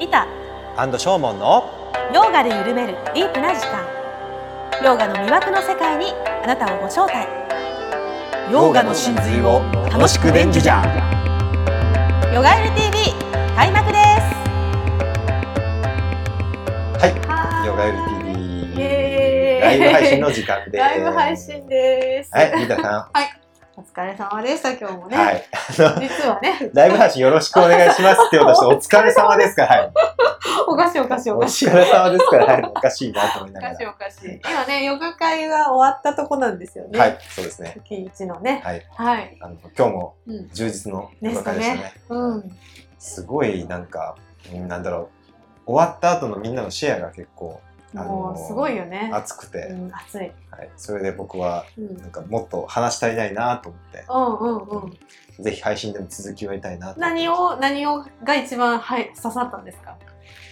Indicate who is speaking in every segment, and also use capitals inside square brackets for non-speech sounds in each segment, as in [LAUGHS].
Speaker 1: リタ
Speaker 2: アンドショーモンの
Speaker 1: ヨガで緩めるディープな時間。ヨガの魅惑の世界にあなたをご招待。ヨガの真髄を楽しく伝授じゃ。ヨガエル TV 開幕です。
Speaker 2: はい。
Speaker 1: は
Speaker 2: ヨガエル
Speaker 1: イ
Speaker 2: TV ライブ配信の時間です。
Speaker 1: ライブ配信です。
Speaker 2: はいリタさ
Speaker 1: お疲れ様でした。今日もね、
Speaker 2: んはい。
Speaker 1: 実はね。
Speaker 2: ライブ配信よろしくお願いしますって言おうとしてお疲れ様ですか？らはい。
Speaker 1: おかしいおかしいお
Speaker 2: お
Speaker 1: かしい。
Speaker 2: 疲れ様ですか？らはい。[LAUGHS] おかしいなと思い
Speaker 1: お
Speaker 2: なが
Speaker 1: からしいおかしい。今ねヨガ会が終わったとこなんですよね。
Speaker 2: はいそうですね。
Speaker 1: 月一のね。
Speaker 2: はい。
Speaker 1: はい、
Speaker 2: あの今日も
Speaker 1: うん、
Speaker 2: 充実のヨガ会でしたね。
Speaker 1: ね。うん。
Speaker 2: すごいなんかうんなんだろう。終わった後のみんなのシェアが結構あの
Speaker 1: もうすごいよね。
Speaker 2: 熱くて、
Speaker 1: うん、熱い。
Speaker 2: はい、それで僕は
Speaker 1: うん、
Speaker 2: なんかもっと話したりないなと思って。
Speaker 1: うんうんうん。
Speaker 2: ぜひ配信でも続きをやりたいなと
Speaker 1: 何を何をが一番はい刺さったんですか？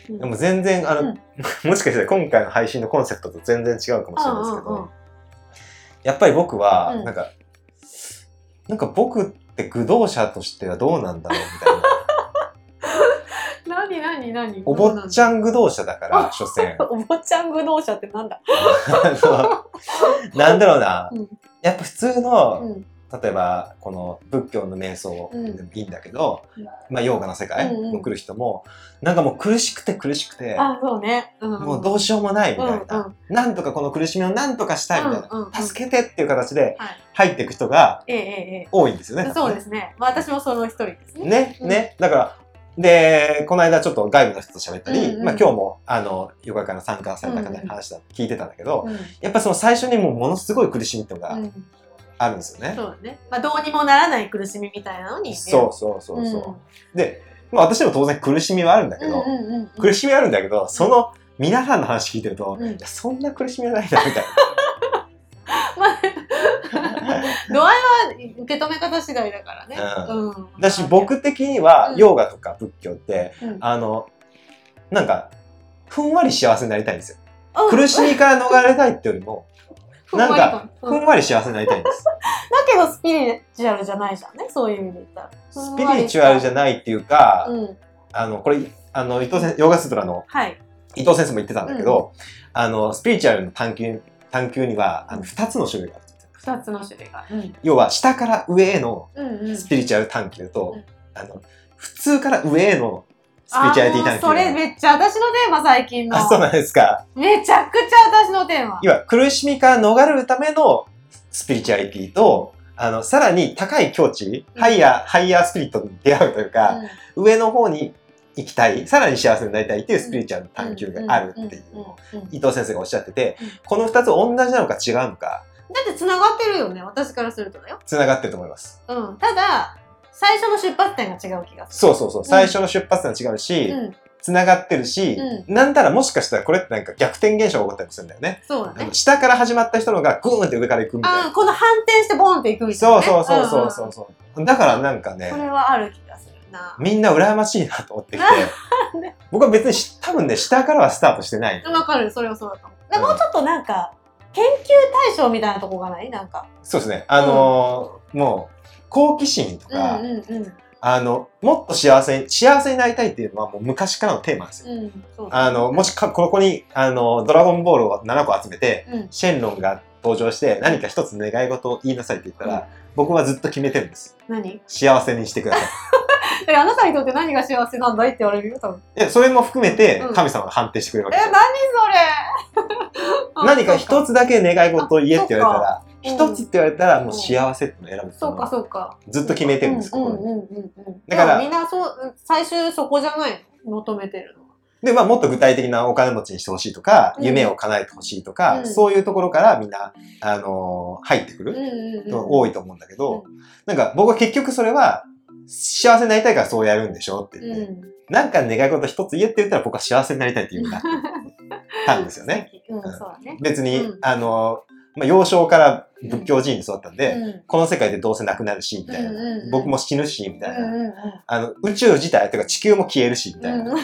Speaker 1: うん。
Speaker 2: でも全然あの、
Speaker 1: うん。[LAUGHS]
Speaker 2: もしかしたら今回の配信のコンセプトと全然違うかもしれないですけど、
Speaker 1: うんうんうん。
Speaker 2: やっぱり僕は
Speaker 1: うん。
Speaker 2: なんか、なんか僕って駆動者としてはどうなんだろうみたいな
Speaker 1: 何何？何。
Speaker 2: お坊ち
Speaker 1: ゃん。
Speaker 2: ゃん駆動者だから所詮 [LAUGHS]
Speaker 1: お坊ちゃん駆動者ってなんだ？
Speaker 2: なんだろうな、
Speaker 1: うん
Speaker 2: やっぱ普通の、
Speaker 1: うん
Speaker 2: 例えばこの仏教の瞑想でもいいんだけど、
Speaker 1: うん
Speaker 2: まあヨーガの世界
Speaker 1: うんうん
Speaker 2: も来る人も、なんかもう苦しくて苦しくて、
Speaker 1: あそうね。うんうん。
Speaker 2: もうどうしようもないみたいな、
Speaker 1: うんうん
Speaker 2: なんとかこの苦しみをなんとかしたいみたいな、
Speaker 1: うんうんうん
Speaker 2: 助けてっていう形で
Speaker 1: はい。
Speaker 2: 入っていく人が多いんですよね。
Speaker 1: ええ。そうですね。まあ私もその一人ですね。
Speaker 2: ね、
Speaker 1: うん
Speaker 2: ね。だから、で、この間ちょっと外部の人と喋ったり、
Speaker 1: うんうん
Speaker 2: まあ今日も、あの、ヨガ会の参加された方に話した、聞いてたんだけど、
Speaker 1: うん。
Speaker 2: やっぱその最初にもうものすごい苦しみっていうのが
Speaker 1: うん。
Speaker 2: あるんですよね。
Speaker 1: そうだね。まあどうにもならない苦しみみたいなのに。
Speaker 2: そうそうそうそう。
Speaker 1: うん
Speaker 2: で、まあ私も当然苦しみはあるんだけど、
Speaker 1: うんうんうんうん
Speaker 2: 苦しみはあるんだけど、その皆さんの話聞いてると、
Speaker 1: うん
Speaker 2: そんな苦しみはないなみたい
Speaker 1: まあ、[LAUGHS] [LAUGHS] 度合いは受け止め方次第だからね。
Speaker 2: う
Speaker 1: うん。
Speaker 2: な。だし僕的には、
Speaker 1: うん
Speaker 2: ヨーガとか仏教って、
Speaker 1: うん、
Speaker 2: あの、なんか、ふんわり幸せになりたいんですよ。
Speaker 1: うん
Speaker 2: 苦しみから逃れたいってよりも、[LAUGHS]
Speaker 1: ふんわり
Speaker 2: なんか、
Speaker 1: うん
Speaker 2: ふんわり幸せになりたいんです。[LAUGHS]
Speaker 1: だけどスピリチュアルじゃないじゃんね、そういう意味で言ったら。
Speaker 2: スピリチュアルじゃ
Speaker 1: い。
Speaker 2: ないっていうか、
Speaker 1: うん。
Speaker 2: あの、これ、あの、伊藤先生、ヨーガスートラの
Speaker 1: はい。
Speaker 2: 伊藤先生も言ってたんだけど、あの、スピリチュアルの探求、探求には、あの、二つの種類がある
Speaker 1: つの種類が。うん。
Speaker 2: 要は、下から上への
Speaker 1: うんうん。
Speaker 2: スピリチュアル探求と、
Speaker 1: うん
Speaker 2: あの、普通から上へのスピリチュアリティ探求。
Speaker 1: あーもうそれめっちゃ私のテーマ最近の。
Speaker 2: あ、そうなんですか。
Speaker 1: めちゃくちゃ私のテーマ。
Speaker 2: 要は、苦しみから逃れるためのスピリチュアリティと、あの、さらに高い境地、
Speaker 1: うん
Speaker 2: ハイヤー、ハイヤースピリットに出会うというか、
Speaker 1: うん
Speaker 2: 上の方に行きたい、さらに幸せになりたいっていうスピリチュアルの探求があるっていうのを
Speaker 1: うんうんうんうん
Speaker 2: 伊藤先生がおっしゃってて
Speaker 1: うん、
Speaker 2: この二つ同じなのか違うのか、
Speaker 1: だって繋がってるよね、私からするとだよ。
Speaker 2: 繋がってると思います。
Speaker 1: うん。ただ、最初の出発点が違う気がす
Speaker 2: そうそうそう。最初の出発点は違うし
Speaker 1: る。、うん。
Speaker 2: 繋がってるし、
Speaker 1: う
Speaker 2: なんたらもしかしたらこれってなんか逆転現象が起こったりするんだよね。
Speaker 1: そうだね。
Speaker 2: 下から始まった人のがグーンって上から行くみたいな。
Speaker 1: この反転してボンっていくみたいなね。
Speaker 2: そうそうそう
Speaker 1: うん
Speaker 2: そうそう。だからなんかね
Speaker 1: そ、れはある気がするな。
Speaker 2: みんな羨ましいなと思ってきて [LAUGHS]
Speaker 1: ね、
Speaker 2: 僕は別にし多分ね、下からはスタートしてない。
Speaker 1: わかる、それはそうだと思う。もうちょっとなんか、研究対象みたいなとこがない？なんか。
Speaker 2: そうですね。あのーもう、好奇心と
Speaker 1: うん
Speaker 2: か、
Speaker 1: うんうん。
Speaker 2: あの、もっと幸せに、幸せになりたいっていうのはもう昔からのテーマですよ。
Speaker 1: うん、そう
Speaker 2: あの、もしか、ここに、あの、ドラゴンボールを7個集めて、
Speaker 1: うん。
Speaker 2: シェンロンが登場して何か一つ願い事を言いなさいって言ったら、
Speaker 1: うん
Speaker 2: 僕はずっと決めてるんです。
Speaker 1: 何？
Speaker 2: 幸せにしてください。[LAUGHS]
Speaker 1: え、あなたにとって何が幸せなんだいって言われるよ、多分。
Speaker 2: でそれも含めて
Speaker 1: うん
Speaker 2: 神様が判定してくれるわ
Speaker 1: え、
Speaker 2: け
Speaker 1: 何
Speaker 2: ですよ。
Speaker 1: それ？
Speaker 2: 何か一つだけ願い事を言えって言われたら、一つって言われたらもう幸せって選ぶ
Speaker 1: そう。うか、そうか。
Speaker 2: ずっと決めてるんです。だから
Speaker 1: みんなそう、最終そこじゃないの？求めてるの。は。
Speaker 2: で、まあもっと具体的なお金持ちにしてほしいとか、
Speaker 1: うん。
Speaker 2: 夢を叶えてほしいとか、
Speaker 1: うん。
Speaker 2: そういうところからみんな、あのー入ってくる多いと思うんだけど、なんか僕は結局それは、幸せになりたいからそうやるんでしょって言って、
Speaker 1: うん。
Speaker 2: なんか願い事一つ言えって言ったら僕は幸せになりたいって言うんだ [LAUGHS] たんですよね。
Speaker 1: うん。
Speaker 2: 別に、
Speaker 1: うん
Speaker 2: あの、まあ、幼少から仏教寺院に育ったんで、
Speaker 1: うん
Speaker 2: この世界でどうせなくなるし、みたいな。
Speaker 1: うんうんうん
Speaker 2: 僕も死ぬし、みたいな。
Speaker 1: うんうんうん
Speaker 2: あの、宇宙自体、というか地球も消えるし、みたいな。
Speaker 1: うん
Speaker 2: っ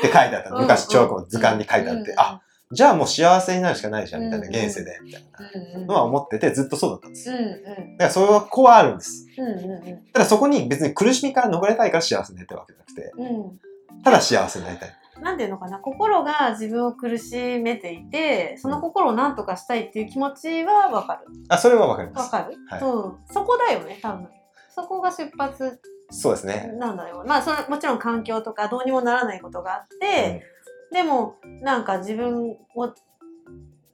Speaker 2: て書いてあったの。[LAUGHS] 昔、小学校の図鑑に書いてあって、あ、じゃあもう幸せになるしかないじゃん、みたいな、
Speaker 1: うん
Speaker 2: 現世で、みたい
Speaker 1: うんうん
Speaker 2: なのは思ってて、ずっとそうだったんですよ。
Speaker 1: うんうん
Speaker 2: だからそれは、こうはあるんです。
Speaker 1: うんうん
Speaker 2: ただそこに別に苦しみから逃れたいから幸せになってるわけじゃなくて、
Speaker 1: うんうん
Speaker 2: ただ幸せになりたい。
Speaker 1: なんていうのかな心が自分を苦しめていてその心を何とかしたいっていう気持ちはわかる。
Speaker 2: あ、それはわかります。
Speaker 1: わかる、
Speaker 2: はい。
Speaker 1: う。んそこだよね多分。そこが出発
Speaker 2: そうですね。
Speaker 1: なんだよまあそれもちろん環境とかどうにもならないことがあって、でもなんか自分を、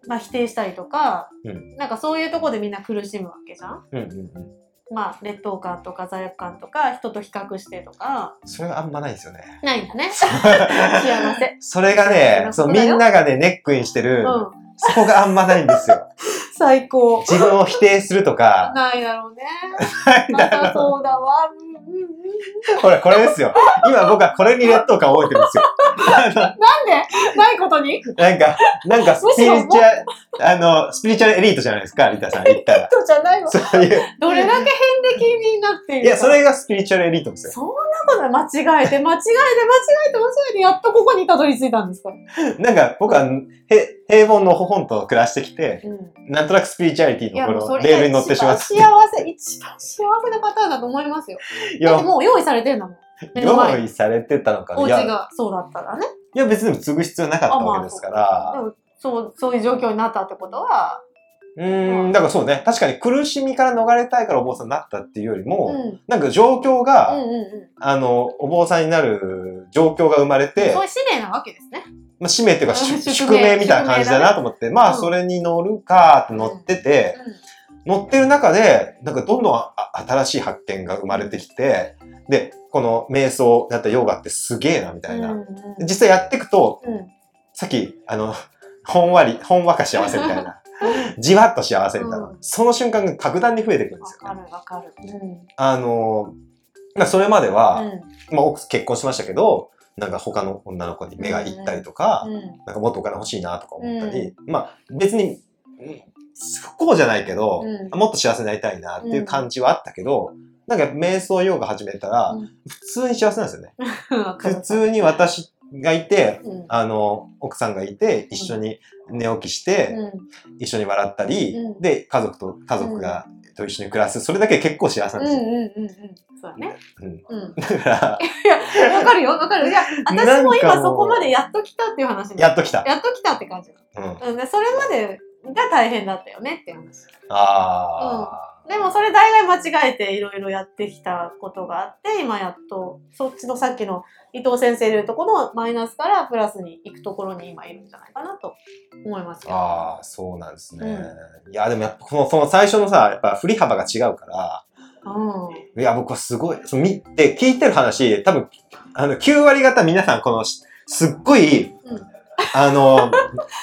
Speaker 1: まあ、否定したりとか、
Speaker 2: うん。
Speaker 1: なんかそういうとこでみんな苦しむわけじゃん
Speaker 2: うん。うんうんうん。
Speaker 1: まあ劣等感とか罪悪感とか人と比較してとか。
Speaker 2: それはあんまないですよね。
Speaker 1: ないんだね。幸せ。[LAUGHS]
Speaker 2: それがね、そう、みんながね、ネックにしてる、
Speaker 1: うん。
Speaker 2: そこがあんまないんですよ。
Speaker 1: 最高。
Speaker 2: 自分を否定するとか、
Speaker 1: ないだろうね。
Speaker 2: ないだろ
Speaker 1: そうだわ。うんうんうん。
Speaker 2: うこれ、これですよ。今僕はこれに劣等感を覚えてるんですよ。[LAUGHS]
Speaker 1: なんで？ないことに？
Speaker 2: なんか、なんかスピリチュア、あの、スピリチュアルエリートじゃないですか、リタさん言ったら。
Speaker 1: とじゃないの
Speaker 2: そういう。
Speaker 1: どれだけ遍歴になっている
Speaker 2: いや、それがスピリチュアルエリートですよ。
Speaker 1: そんなこと間違えて間違えて間違えて間違えてやっとここにたどり着いたんですか？
Speaker 2: なんか僕はへ平凡のほほんと暮らしてきて、
Speaker 1: うん
Speaker 2: なんとなくスピリチュアリティのこのレールに乗ってしまって。
Speaker 1: 幸せ、一番幸せなパターンだと思いますよ。
Speaker 2: いや
Speaker 1: もう用意されてんだもん。
Speaker 2: 用意されてたのか
Speaker 1: お
Speaker 2: な。いや、
Speaker 1: 家がそうだったらね。
Speaker 2: いや別に継ぐ必要なかったわけですから。
Speaker 1: そう、そういう状況になったってことは、
Speaker 2: うーん、だからそうね。確かに苦しみから逃れたいからお坊さんになったっていうより
Speaker 1: うん。
Speaker 2: も、
Speaker 1: うん
Speaker 2: なんか状況
Speaker 1: う
Speaker 2: が、
Speaker 1: んう
Speaker 2: あの、お坊さんになる状況が生まれ
Speaker 1: ん。
Speaker 2: て
Speaker 1: そう、いう使命なわけですね。
Speaker 2: まあ、使命っていうか、
Speaker 1: うん
Speaker 2: 宿
Speaker 1: 宿命
Speaker 2: みたいな感じだなと思って、まあ、
Speaker 1: うん
Speaker 2: それに乗るかって乗ってて、乗ってる中で、なんかどんどんあ新しい発見が生まれてきて、で、この瞑想だったヨガってすげえな、みたいな。実際やっていくと、
Speaker 1: うん
Speaker 2: さっき、あの、ほんわり、ほんわか幸せみたいな。じわっと幸せみたいな。
Speaker 1: うん
Speaker 2: その瞬間が格段に増えてくるんですよ。
Speaker 1: わかるわかる。うん。
Speaker 2: あの、まあ、それまでは、
Speaker 1: うん
Speaker 2: まあ、奥結婚しましたけど、なんか他の女の子に目が行ったりとか、
Speaker 1: うん。
Speaker 2: なんかもっとお金欲しいなとか思ったり、まあ別に、うん不幸じゃないけど、
Speaker 1: うん。
Speaker 2: もっと幸せになりたいなっていう感じはあったけど、なんか瞑想ヨガ始めたら、
Speaker 1: うん。
Speaker 2: 普通に幸せなんですよね。[LAUGHS] 普通に私がいて、
Speaker 1: うん。
Speaker 2: あの、奥さんがいて、一緒に寝起きして、
Speaker 1: うん。
Speaker 2: 一緒に笑ったり、
Speaker 1: うん。
Speaker 2: で、家族と、家族が、と一緒に暮らす。それだけで結構幸せなんですよ。
Speaker 1: うんうんうんうん。そうだね。
Speaker 2: うん
Speaker 1: うん。
Speaker 2: だから、
Speaker 1: いや、わかるよ、わかる。いや、[LAUGHS] 私も今そこまで
Speaker 2: や
Speaker 1: やっと来たっていう話ね
Speaker 2: やっと来た。
Speaker 1: やっと来たって感じ。
Speaker 2: うん。
Speaker 1: うん、でそれまでが大変だったよねって話。
Speaker 2: あ
Speaker 1: でもそれ大概間違えていろいろやってきたことがあって、今やっと、そっちのさっきの伊藤先生でいうとこのマイナスからプラスに行くところに今いるんじゃないかなと思います
Speaker 2: あ。
Speaker 1: よ。
Speaker 2: ああ、そうなんですね。いや、でもやっぱこの、その最初のさ、やっぱ振り幅が違うから、
Speaker 1: うん。
Speaker 2: いや、僕はすごい、その見て、聞いてる話、多分、あの、9割方皆さん、この、しすっごい、
Speaker 1: うん
Speaker 2: あの、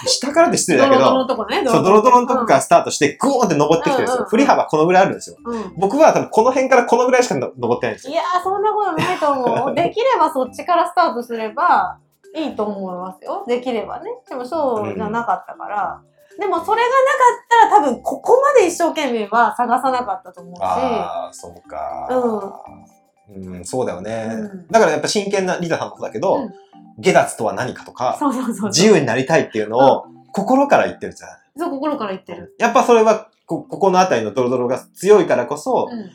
Speaker 2: 下からで失礼だけ
Speaker 1: ドロドロの
Speaker 2: ど、
Speaker 1: とこね。
Speaker 2: そう、ドロドロのとこからスタートして、グーンって登ってきてるんですよ。
Speaker 1: うんうんうん
Speaker 2: 振り幅このぐらいあるんですよ。
Speaker 1: うん。うん
Speaker 2: 僕は多分この辺からこのぐらいしかの登ってないんですよ。
Speaker 1: いやー、そんなことないと思う。[LAUGHS] できればそっちからスタートすればいいと思いますよ。できればね。でもそうじゃなかったから。でもそれがなかったら多分ここまで一生懸命は探さなかったと思うし。
Speaker 2: ああ、そうか。うん。そうだよね。
Speaker 1: うん
Speaker 2: だからやっぱ真剣なリタさんもそうだけど、
Speaker 1: うん
Speaker 2: 下脱とは何かとか、
Speaker 1: そうそうそうそう。
Speaker 2: 自由になりたいっていうのを心から言ってるじゃん。
Speaker 1: そう、心から言ってる。
Speaker 2: やっぱそれはこ、ここのあたりのドロドロが強いからこそ、
Speaker 1: うん。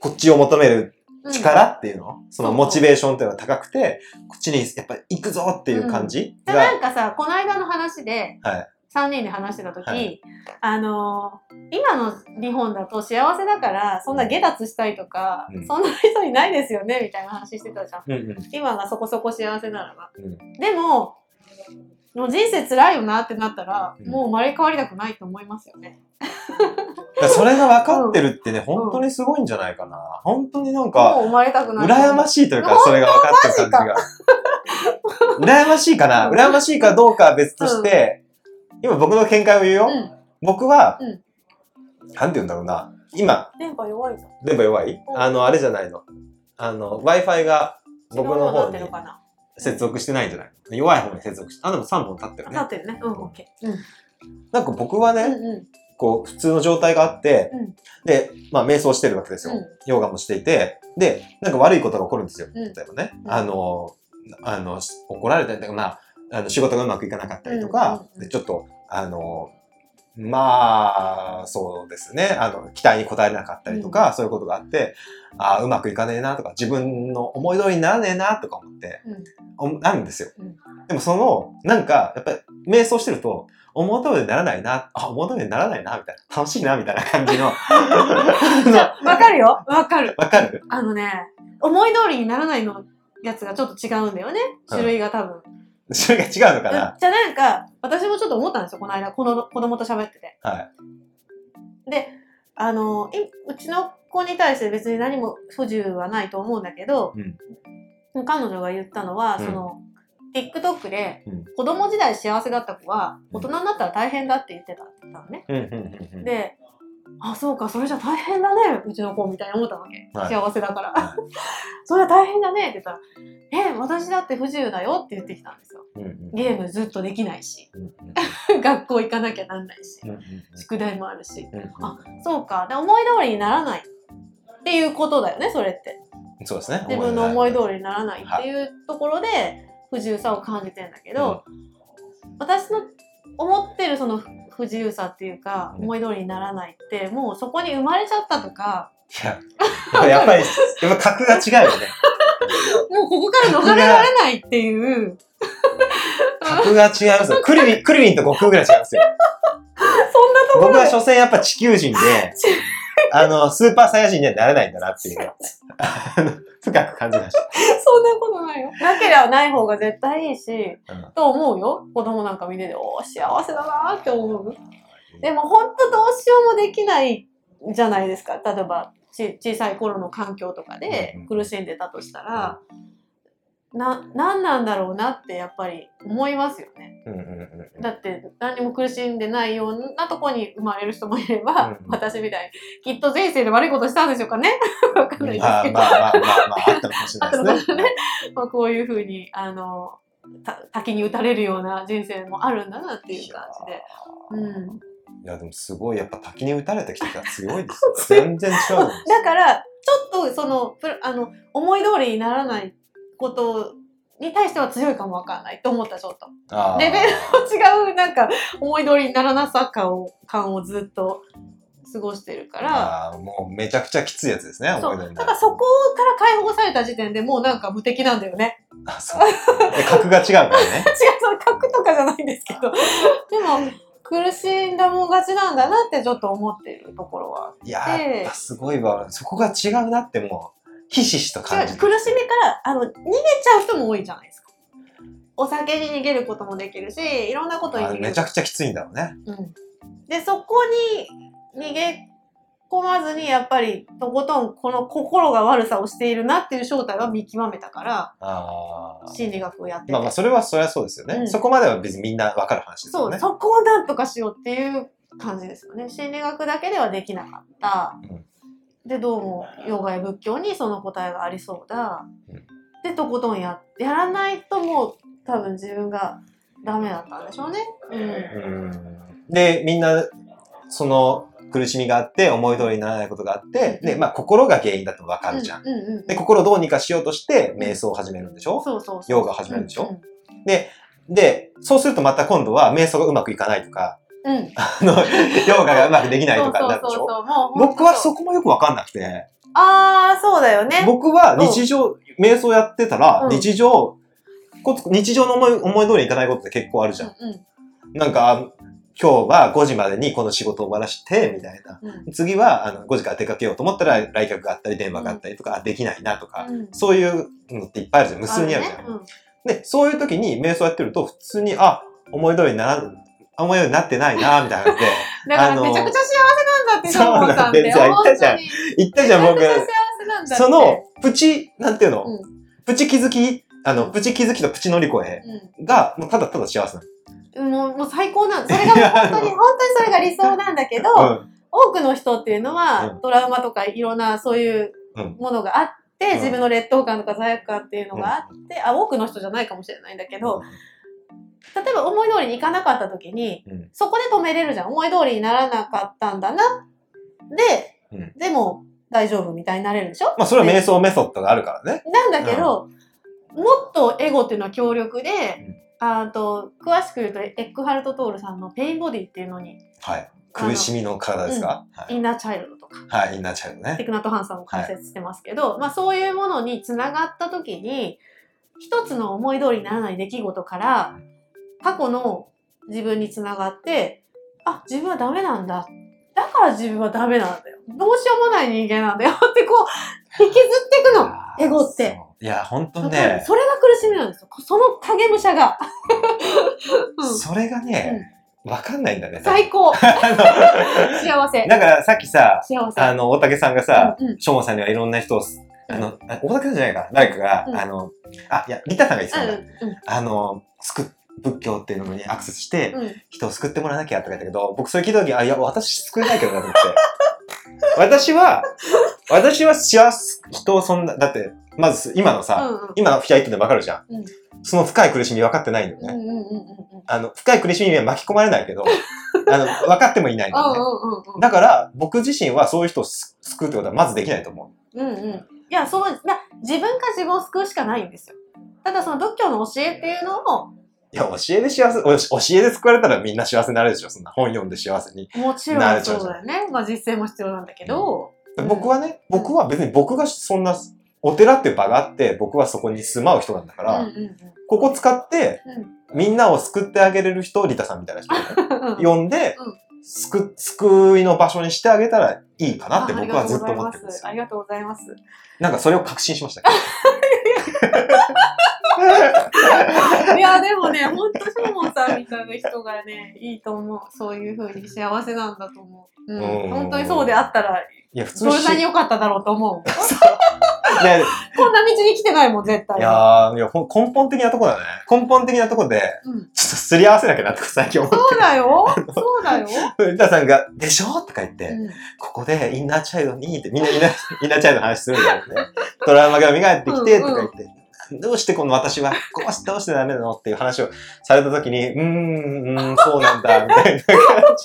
Speaker 2: こっちを求める
Speaker 1: うん
Speaker 2: 力っていうの、その
Speaker 1: そうそう。
Speaker 2: モチベーションっていうのが高くて、こっちにやっぱり行くぞっていう感じ
Speaker 1: で
Speaker 2: が、
Speaker 1: なんかさ、この間の話で、
Speaker 2: はい
Speaker 1: 3人で話してた時、
Speaker 2: はい
Speaker 1: あのー今の日本だと幸せだから、そんな下脱したいとか、
Speaker 2: うん
Speaker 1: そんな人いないですよね、みたいな話してたじゃん。
Speaker 2: うんうん
Speaker 1: 今がそこそこ幸せならば。
Speaker 2: うん
Speaker 1: でも、もう人生辛いよなってなったら、
Speaker 2: うん
Speaker 1: もう生まれ変わりたくないと思いますよね。
Speaker 2: それが分かってるってね、本当にすごいんじゃないかな。本当になん
Speaker 1: も
Speaker 2: か、
Speaker 1: う生まれたくない。
Speaker 2: 羨ましいというか、それが分かってる感じが。羨ましいかな？
Speaker 1: うん
Speaker 2: 羨ましいかどうかは別として、今僕の見解を言うよ。
Speaker 1: うん。
Speaker 2: 僕は、
Speaker 1: うん
Speaker 2: なんて言うんだろうな。今、
Speaker 1: 電波弱いぞ。
Speaker 2: 電波弱い？
Speaker 1: うん
Speaker 2: あの、あれじゃないの。あの、Wi-Fi が僕の
Speaker 1: 違うな
Speaker 2: 方に
Speaker 1: ってるかな。
Speaker 2: 接続してないんじゃない？弱い方に接続して。あ、でも3本立ってるね
Speaker 1: 立。ってるね。うん、オッケー。うん。
Speaker 2: なんか僕はね、
Speaker 1: うんうん。
Speaker 2: こう、普通の状態があって、
Speaker 1: うん
Speaker 2: で、まあ、瞑想してるわけですよ。
Speaker 1: うん
Speaker 2: ヨガもしていて、で、なんか悪いことが起こるんですよ。
Speaker 1: ん
Speaker 2: 例えばね。
Speaker 1: うん
Speaker 2: あの、あの、怒られたりとか、まあ、あの仕事がうまくいかなかったりとか、ちょっと、あの、まあ、そうですね。あの、期待に応えれなかったりとか、そういうことがあって、ああ、うまくいかねえなとか、自分の思い通りにならねえなとか思って、
Speaker 1: うん
Speaker 2: おなるんですよ。
Speaker 1: うん
Speaker 2: でもその、なんか、やっぱり、瞑想してると、思う通りにならないな、あ、思う通りにならないな、みたいな、楽しいな、みたいな感じの、[LAUGHS]
Speaker 1: わかるよわかる。
Speaker 2: わかる
Speaker 1: あのね、思い通りにならないのやつがちょっと違うんだよね。種類が多分。[LAUGHS]
Speaker 2: それが違うのかな？
Speaker 1: じゃあなんか、私もちょっと思ったんですよ、この間、この子供と喋ってて。
Speaker 2: はい。
Speaker 1: で、あの、いうちの子に対して別に何も不自由はないと思うんだけど、彼女が言ったのは、
Speaker 2: うん
Speaker 1: その、TikTok で
Speaker 2: うん、
Speaker 1: 子供時代幸せだった子は、大人になったら大変だって言ってたって言ったのね。
Speaker 2: うん、うん、うんうん。
Speaker 1: で、あ、そうか、それじゃ大変だね、うちの子みたいに思ったわけ。
Speaker 2: はい
Speaker 1: 幸せだから。
Speaker 2: は [LAUGHS]
Speaker 1: それは大変だねって言ったら、え、私だって不自由だよって言ってきたんですよ。
Speaker 2: うんうん
Speaker 1: ゲームずっとできないし、
Speaker 2: うんうん [LAUGHS]
Speaker 1: 学校行かなきゃなんないし
Speaker 2: う、んうん
Speaker 1: 宿題もあるし。
Speaker 2: うんうん
Speaker 1: あ、そうか。で、思い通りにならないっていうことだよね、それって。
Speaker 2: そうですね。
Speaker 1: 自分の思い
Speaker 2: り。
Speaker 1: 通りにならないっていうところで不自由さを感じてんだけど、私の思ってるその不自由さっていうか、
Speaker 2: うん
Speaker 1: 思い通りにならないって、もうそこに生まれちゃったとか、
Speaker 2: いや、やっぱり、やっぱ格が違うよね。[LAUGHS]
Speaker 1: もうここから逃れられないっていう、
Speaker 2: 格が違いますよ。クリリン、クリリンと悟空ぐらい違いますよ。[LAUGHS]
Speaker 1: そんなところで
Speaker 2: 僕は所詮やっぱ地球人で、[LAUGHS] [LAUGHS] あの、スーパーサイヤ人にはなれないんだなっていう、深く感じました。
Speaker 1: そんなことないよ。なければない方が絶対いいし、
Speaker 2: うん
Speaker 1: と思うよ。子供なんか見てて、おー幸せだなーって思う。でも本当どうしようもできないじゃないですか。例えば、ち小さい頃の環境とかで
Speaker 2: うんうん
Speaker 1: 苦しんでたとしたら、な、なんなんだろうなってやっぱり思いますよね。
Speaker 2: うんうんうんうん
Speaker 1: だって何も苦しんでないようなとこに生まれる人もいれば、
Speaker 2: うんうん
Speaker 1: 私みたいに、きっと前世で悪いことしたんでしょうかね [LAUGHS] わかんないです
Speaker 2: まあ
Speaker 1: けど。
Speaker 2: まあまあまあまあ、あったのかもしれない。
Speaker 1: まあこういうふうに、あの、た滝に打たれるような人生もあるんだなっていう感じで。うん。
Speaker 2: いや、でもすごい、やっぱ滝に打たれた人が強いですよ。全然違う
Speaker 1: だから、ちょっとその、あの、思い通りにならないことに対しては強いかもわかんないと思った、ちょっと。レベルの違う、なんか、思い通りにならなさ感を、感をずっと過ごしてるから、
Speaker 2: あーもうめちゃくちゃきついやつですね、
Speaker 1: そう。
Speaker 2: 思い出になる
Speaker 1: だからそこから解放された時点でもうなんか無敵なんだよね。
Speaker 2: あ、そう。で格が違うからね。[LAUGHS]
Speaker 1: 違う、その格とかじゃないんですけど。[LAUGHS] でも、苦しんだもん勝ちなんだなってちょっと思ってるところは。
Speaker 2: いやー、やっぱすごいわ。そこが違うなってもう、ひしひしと
Speaker 1: 違
Speaker 2: 感じ
Speaker 1: う、苦しみから、あの、逃げちゃう人も多いじゃないですか。お酒に逃げることもできるし、いろんなことに逃げる。
Speaker 2: あめちゃくちゃきついんだろうね。
Speaker 1: うん。で、そこに逃げ込まずに、やっぱり、とことん、この心が悪さをしているなっていう正体は見極めたから、
Speaker 2: あー
Speaker 1: 心理学をやってて。
Speaker 2: まあまあ、それはそりゃそうですよね。
Speaker 1: うん
Speaker 2: そこまでは別にみんなわかる話です
Speaker 1: そう、
Speaker 2: よね。
Speaker 1: そこをなんとかしようっていう感じですよね。心理学だけではできなかった。
Speaker 2: うん
Speaker 1: で、どうも、ヨガや仏教にその答えがありそうだ。
Speaker 2: うん
Speaker 1: で、とことんや、やらないともう、多分自分がダメだったんでしょうね。うん。
Speaker 2: うんで、みんな、その苦しみがあって、思い通りにならないことがあって、で、まあ、心が原因だとわかるじゃん。
Speaker 1: うんうんうん。
Speaker 2: で、心をどうにかしようとして、瞑想を始めるんでしょ？
Speaker 1: そうそうそう。
Speaker 2: ヨガを始めるでしょ？
Speaker 1: うん
Speaker 2: で、そうするとまた今度は瞑想がうまくいかないとか、[LAUGHS] あの、ヨガがうまくできないとかになるでしょ？僕はそ
Speaker 1: こ。
Speaker 2: こもよくわかんなくて、
Speaker 1: ああ、そうだよね。
Speaker 2: 僕は日常、瞑想やってたら、
Speaker 1: うん
Speaker 2: 日常、こ日常の思い思い通りにいかないことって結構あるじゃん。
Speaker 1: うん
Speaker 2: なんか、今日は5時までにこの仕事を終わらして、みたいな。
Speaker 1: うん
Speaker 2: 次はあの5時から出かけようと思ったら来客があったり電話があったりとか、あできないなとか、
Speaker 1: うん。
Speaker 2: そういうのっていっぱいあるじゃん。無数にあるじゃん。
Speaker 1: ねうん
Speaker 2: で、そういう時に瞑想やってると、普通に、あ、思い通りになら、思い通りになってないな、みたいな [LAUGHS]
Speaker 1: だからめちゃくちゃ幸せなんだって、
Speaker 2: そう。
Speaker 1: ジョンボンさんって。
Speaker 2: なんですよ。言ったじゃん言ったじゃん、僕
Speaker 1: めち。ゃくちゃ幸せなんだって。
Speaker 2: その、プチ、なんていうの、
Speaker 1: うん。
Speaker 2: プチ気づき、あの、プチ気づきとプチ乗り越えが、もうただただ幸せな
Speaker 1: うん、もうもう最高なんそれが本当に、[LAUGHS] 本当にそれが理想なんだけど、
Speaker 2: の。
Speaker 1: 多くの人っていうのは、
Speaker 2: うん。
Speaker 1: トラウマとかいろんなそういう
Speaker 2: うん。
Speaker 1: ものがあって、
Speaker 2: うん。
Speaker 1: 自分の劣等感とか罪悪感っていうのがあって、あ、多くの人じゃないかもしれないんだけど、例えば思い通りにいかなかった時に、
Speaker 2: うん。
Speaker 1: そこで止めれるじゃん。思い通りにならなかったんだな。で、
Speaker 2: うん。
Speaker 1: でも大丈夫みたいになれるでしょ？
Speaker 2: まあ、それは瞑想メソッドがあるからね。
Speaker 1: なんだけど、もっとエゴっていうのは強力で、あと詳しく言うとエックハルト・トールさんの「ペインボディ」っていうのに
Speaker 2: はい。苦しみの体ですか、はい。
Speaker 1: インナーチャイルドとか。
Speaker 2: はい、インナーチャイルドね。
Speaker 1: テクナト・ハンさんも解説してますけど、まあそういうものにつながった時に一つの思い通りにならない出来事から過去の自分につながってあ自分はダメなんだ。だから自分はダメなんだよ。どうしようもない人間なんだよってこう引きずっていくの。エゴって。
Speaker 2: そういや、本当
Speaker 1: そ
Speaker 2: ね、
Speaker 1: れが苦しみなんですよ。その影武者が、[LAUGHS] うん。
Speaker 2: それがね、わかんないんだね。
Speaker 1: 最高。[LAUGHS] 幸せ。
Speaker 2: だからさっきさ、あの、大竹さんがさ、
Speaker 1: うんうん。
Speaker 2: しょうもさんにはいろんな人を、あの、あ大竹さんじゃないかな、誰かが、
Speaker 1: うん。
Speaker 2: あの、あ、いや、リタさんが言ってたんだ。
Speaker 1: うん
Speaker 2: あの、救仏教っていうのにアクセスして、人を救ってもらわなきゃとか言ったけど、僕それ聞いた時、あ、いや、私救えないけどなと思って。[LAUGHS] 私は、私は幸せ、人をそんな、だって、まず今のさ、
Speaker 1: うんうん
Speaker 2: 今のフィアイットでわかるじゃん。
Speaker 1: うん
Speaker 2: その深い苦しみ分かってないんだよね。
Speaker 1: うんうんうんうんうん
Speaker 2: あの、深い苦しみには巻き込まれないけど、[LAUGHS] あの、分かってもいないんだよね。
Speaker 1: うんうんうん
Speaker 2: だから、僕自身はそういう人をす救うってことはまずできないと思う。
Speaker 1: うんうん。いや、そう、自分が自分を救うしかないんですよ。ただその仏教の教えっていうのを、
Speaker 2: いや、教えで幸せ、お教えで救われたらみんな幸せになれるでしょ。そんな本読んで幸せに。
Speaker 1: もちろんそうだよね。まあ実践も必要なんだけど、うん
Speaker 2: 僕はね、僕は別に僕がそんな、お寺っていう場があって、僕はそこに住まう人なんだか
Speaker 1: うん
Speaker 2: ら、
Speaker 1: うん
Speaker 2: ここ使って、
Speaker 1: うん
Speaker 2: みんなを救ってあげれる人をリタさんみたいな人をね、
Speaker 1: うん。
Speaker 2: 呼んで、
Speaker 1: うん
Speaker 2: 救、救いの場所にしてあげたらいいかなって僕はずっと思ってるんですよ
Speaker 1: あ。りがとうございます。
Speaker 2: なんかそれを確信しましたけ [LAUGHS]
Speaker 1: いや、でもね、ほんとしょうもんさんみたいな人がね、いいと思う。そういうふうに幸せなんだと思う。うん。
Speaker 2: うん
Speaker 1: 本当にそうであったら、
Speaker 2: ど。いや、普通
Speaker 1: どれ
Speaker 2: し
Speaker 1: なに良かっただろうと思う。[LAUGHS]
Speaker 2: いや、い
Speaker 1: こんな道に来てないもん、絶対。
Speaker 2: やーいやほん根本的なとこだね。根本的なとこで、
Speaker 1: うん。
Speaker 2: ちょっとすり合わせなきゃなって最近思って
Speaker 1: そうだよ。そうだよ。[LAUGHS]
Speaker 2: る。リタさんが、でしょ？とか言って、
Speaker 1: うん
Speaker 2: ここでインナーチャイルドにって、みんなインナーチャイルドの話するんだよね。トラウマが蘇ってきて、とか言って、[LAUGHS] どうしてこの私は、こうしてどうしてダメなのっていう話をされたときに、うーん、うーん、そうなんだ、みたいな感じ